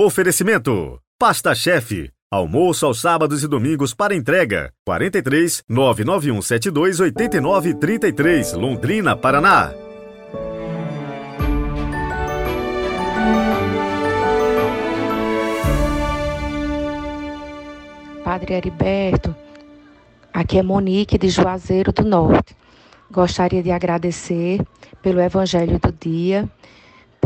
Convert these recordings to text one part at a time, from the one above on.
Oferecimento: Pasta Chefe. Almoço aos sábados e domingos para entrega. 43 99172 8933, Londrina, Paraná. Padre Heriberto, aqui é Monique de Juazeiro do Norte. Gostaria de agradecer pelo Evangelho do dia,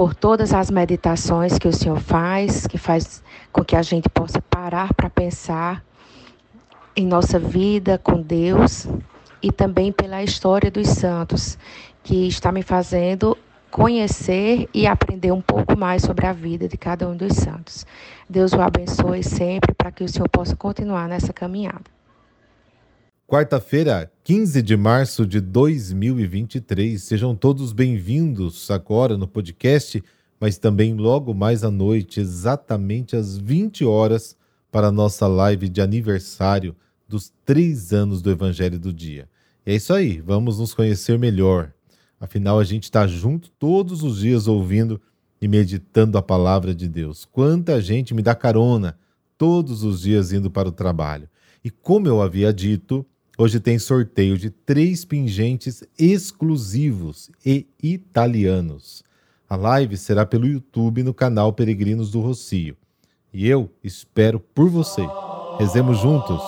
por todas as meditações que o Senhor faz, que faz com que a gente possa parar para pensar em nossa vida com Deus e também pela história dos santos, que está me fazendo conhecer e aprender um pouco mais sobre a vida de cada um dos santos. Deus o abençoe sempre para que o Senhor possa continuar nessa caminhada. Quarta-feira, 15 de março de 2023. Sejam todos bem-vindos agora no podcast, mas também logo mais à noite, exatamente às 20 horas, para a nossa live de aniversário dos três anos do Evangelho do Dia. E é isso aí, vamos nos conhecer melhor. Afinal, a gente está junto todos os dias ouvindo e meditando a palavra de Deus. Quanta gente me dá carona todos os dias indo para o trabalho. E como eu havia dito, Hoje tem sorteio de três pingentes exclusivos e italianos. A live será pelo YouTube no canal Peregrinos do Rocio. E eu espero por você. Rezemos juntos.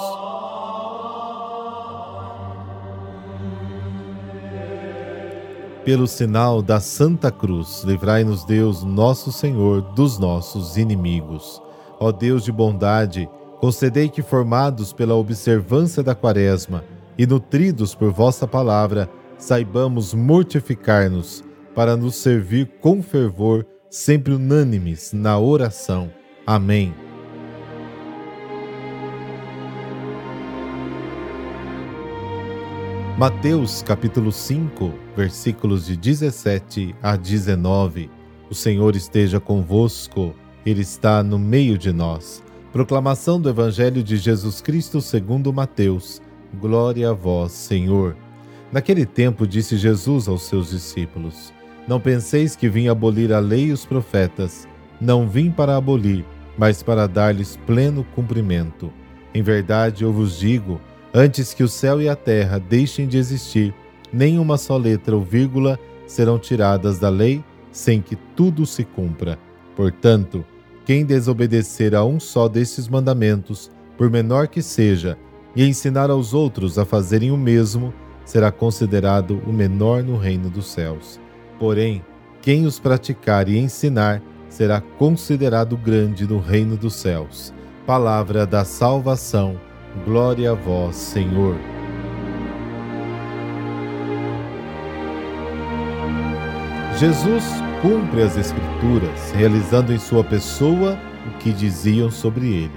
Pelo sinal da Santa Cruz, livrai-nos Deus, nosso Senhor, dos nossos inimigos. Ó Deus de bondade, Concedei que, formados pela observância da Quaresma e nutridos por vossa palavra, saibamos mortificar-nos para nos servir com fervor, sempre unânimes na oração. Amém. Mateus capítulo 5, versículos de 17 a 19. O Senhor esteja convosco, Ele está no meio de nós. Proclamação do Evangelho de Jesus Cristo segundo Mateus. Glória a vós, Senhor. Naquele tempo disse Jesus aos seus discípulos: Não penseis que vim abolir a lei e os profetas. Não vim para abolir, mas para dar-lhes pleno cumprimento. Em verdade, eu vos digo: antes que o céu e a terra deixem de existir, nem uma só letra ou vírgula serão tiradas da lei, sem que tudo se cumpra. Portanto, quem desobedecer a um só desses mandamentos, por menor que seja, e ensinar aos outros a fazerem o mesmo, será considerado o menor no reino dos céus. Porém, quem os praticar e ensinar será considerado grande no reino dos céus. Palavra da salvação. Glória a vós, Senhor. Jesus cumpre as Escrituras, realizando em sua pessoa o que diziam sobre ele.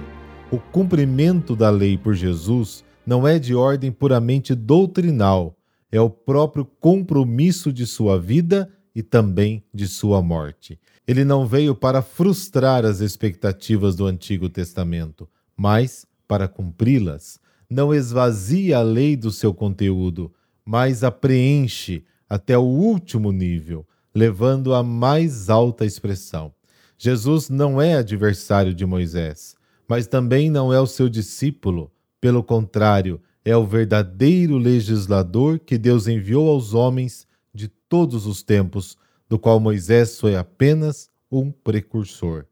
O cumprimento da lei por Jesus não é de ordem puramente doutrinal, é o próprio compromisso de sua vida e também de sua morte. Ele não veio para frustrar as expectativas do Antigo Testamento, mas para cumpri-las. Não esvazia a lei do seu conteúdo, mas a preenche até o último nível levando à mais alta expressão. Jesus não é adversário de Moisés, mas também não é o seu discípulo. Pelo contrário, é o verdadeiro legislador que Deus enviou aos homens de todos os tempos, do qual Moisés foi apenas um precursor.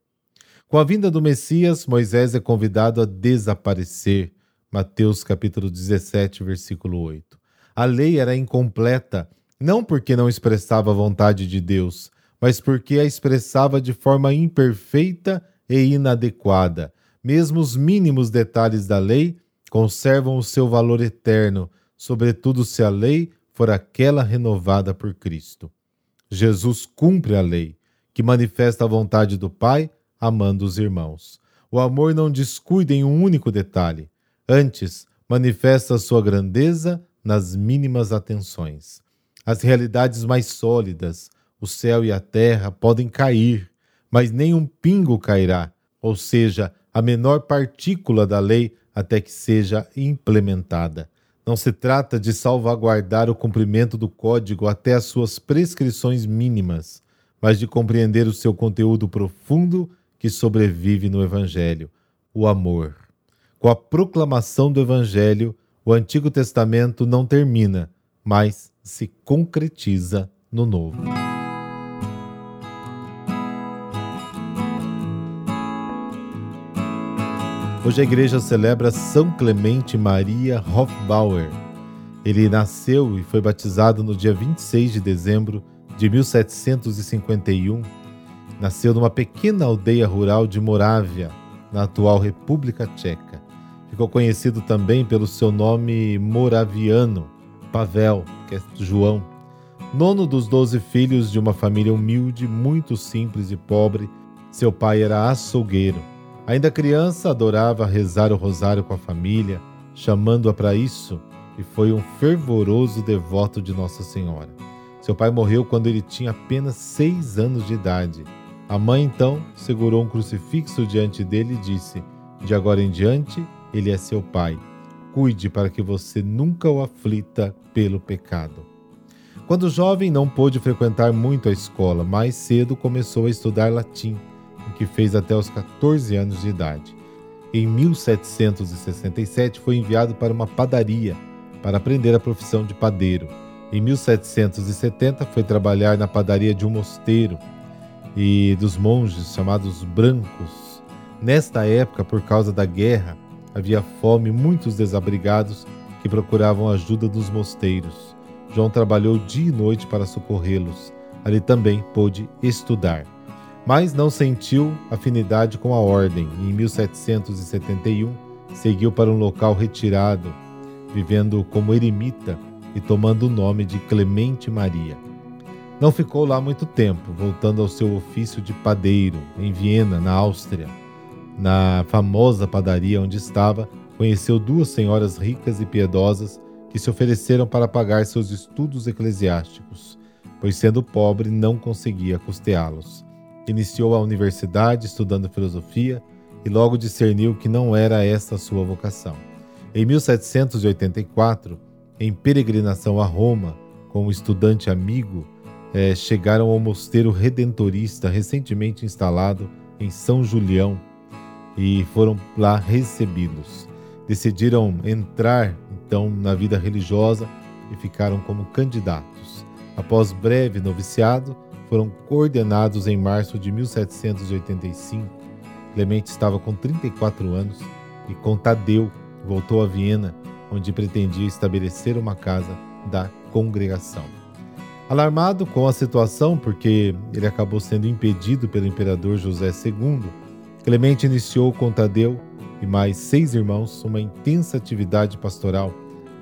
Com a vinda do Messias, Moisés é convidado a desaparecer. Mateus capítulo 17, versículo 8. A lei era incompleta não porque não expressava a vontade de Deus, mas porque a expressava de forma imperfeita e inadequada. Mesmo os mínimos detalhes da lei conservam o seu valor eterno, sobretudo se a lei for aquela renovada por Cristo. Jesus cumpre a lei, que manifesta a vontade do Pai, amando os irmãos. O amor não descuida em um único detalhe, antes manifesta sua grandeza nas mínimas atenções. As realidades mais sólidas, o céu e a terra, podem cair, mas nem um pingo cairá, ou seja, a menor partícula da lei até que seja implementada. Não se trata de salvaguardar o cumprimento do código até as suas prescrições mínimas, mas de compreender o seu conteúdo profundo que sobrevive no Evangelho: o amor. Com a proclamação do Evangelho, o Antigo Testamento não termina, mas se concretiza no Novo. Hoje a igreja celebra São Clemente Maria Hofbauer. Ele nasceu e foi batizado no dia 26 de dezembro de 1751. Nasceu numa pequena aldeia rural de Morávia, na atual República Tcheca. Ficou conhecido também pelo seu nome moraviano, Pavel, que é João. Nono dos doze filhos de uma família humilde, muito simples e pobre, seu pai era açougueiro. Ainda criança, adorava rezar o rosário com a família, chamando-a para isso, e foi um fervoroso devoto de Nossa Senhora. Seu pai morreu quando ele tinha apenas seis anos de idade. A mãe então segurou um crucifixo diante dele e disse: De agora em diante, ele é seu pai. Cuide para que você nunca o aflita pelo pecado. Quando jovem, não pôde frequentar muito a escola, mais cedo começou a estudar latim o que fez até os 14 anos de idade. Em 1767 foi enviado para uma padaria para aprender a profissão de padeiro. Em 1770 foi trabalhar na padaria de um mosteiro e dos monges chamados brancos. Nesta época, por causa da guerra, havia fome e muitos desabrigados que procuravam ajuda dos mosteiros. João trabalhou dia e noite para socorrê-los. Ali também pôde estudar mas não sentiu afinidade com a ordem e em 1771 seguiu para um local retirado, vivendo como eremita e tomando o nome de Clemente Maria. Não ficou lá muito tempo, voltando ao seu ofício de padeiro em Viena, na Áustria. Na famosa padaria onde estava, conheceu duas senhoras ricas e piedosas que se ofereceram para pagar seus estudos eclesiásticos, pois sendo pobre não conseguia custeá-los. Iniciou a universidade estudando filosofia e logo discerniu que não era esta sua vocação. Em 1784, em peregrinação a Roma, com um estudante amigo, é, chegaram ao mosteiro redentorista recentemente instalado em São Julião e foram lá recebidos. Decidiram entrar então na vida religiosa e ficaram como candidatos. Após breve noviciado, foram coordenados em março de 1785. Clemente estava com 34 anos e com Tadeu voltou a Viena, onde pretendia estabelecer uma casa da congregação. Alarmado com a situação, porque ele acabou sendo impedido pelo imperador José II, Clemente iniciou com Tadeu e mais seis irmãos uma intensa atividade pastoral,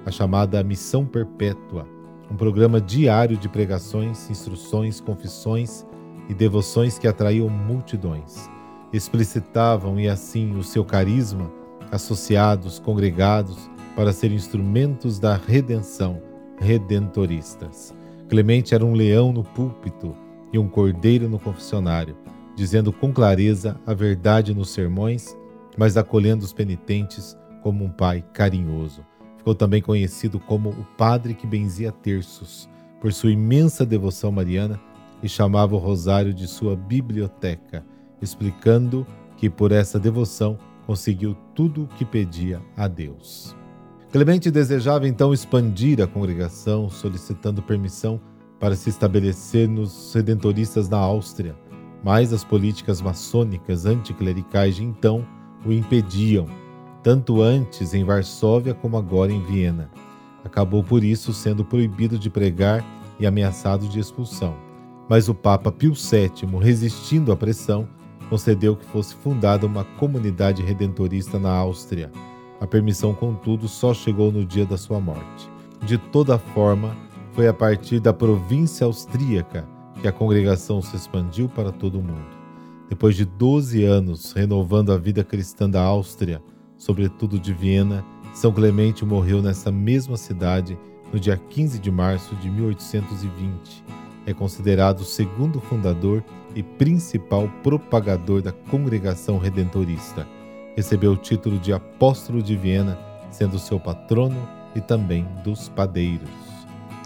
a chamada Missão Perpétua, um programa diário de pregações, instruções, confissões e devoções que atraíam multidões. Explicitavam e assim o seu carisma, associados, congregados, para ser instrumentos da redenção, redentoristas. Clemente era um leão no púlpito e um cordeiro no confessionário, dizendo com clareza a verdade nos sermões, mas acolhendo os penitentes como um pai carinhoso. Ficou também conhecido como o padre que benzia terços, por sua imensa devoção mariana e chamava o rosário de sua biblioteca, explicando que por essa devoção conseguiu tudo o que pedia a Deus. Clemente desejava então expandir a congregação, solicitando permissão para se estabelecer nos redentoristas na Áustria, mas as políticas maçônicas anticlericais de então o impediam tanto antes em Varsóvia como agora em Viena. Acabou por isso sendo proibido de pregar e ameaçado de expulsão. Mas o Papa Pio VII, resistindo à pressão, concedeu que fosse fundada uma comunidade redentorista na Áustria. A permissão, contudo, só chegou no dia da sua morte. De toda forma, foi a partir da província austríaca que a congregação se expandiu para todo o mundo. Depois de 12 anos renovando a vida cristã da Áustria, sobretudo de Viena, São Clemente morreu nessa mesma cidade no dia 15 de março de 1820. É considerado o segundo fundador e principal propagador da congregação redentorista. Recebeu o título de Apóstolo de Viena, sendo seu patrono e também dos padeiros.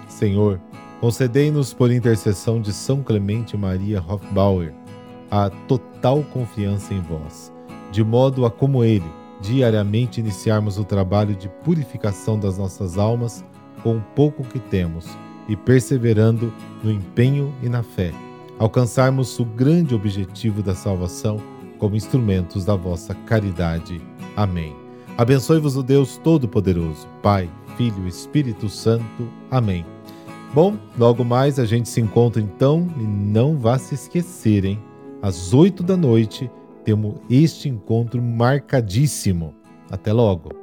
Senhor, concedei-nos por intercessão de São Clemente Maria Hofbauer a total confiança em vós, de modo a, como Ele, diariamente iniciarmos o trabalho de purificação das nossas almas com o pouco que temos e perseverando no empenho e na fé, alcançarmos o grande objetivo da salvação como instrumentos da vossa caridade. Amém. Abençoe-vos o Deus Todo-Poderoso, Pai, Filho e Espírito Santo. Amém. Bom, logo mais a gente se encontra então e não vá se esquecerem, às oito da noite temos este encontro marcadíssimo. Até logo!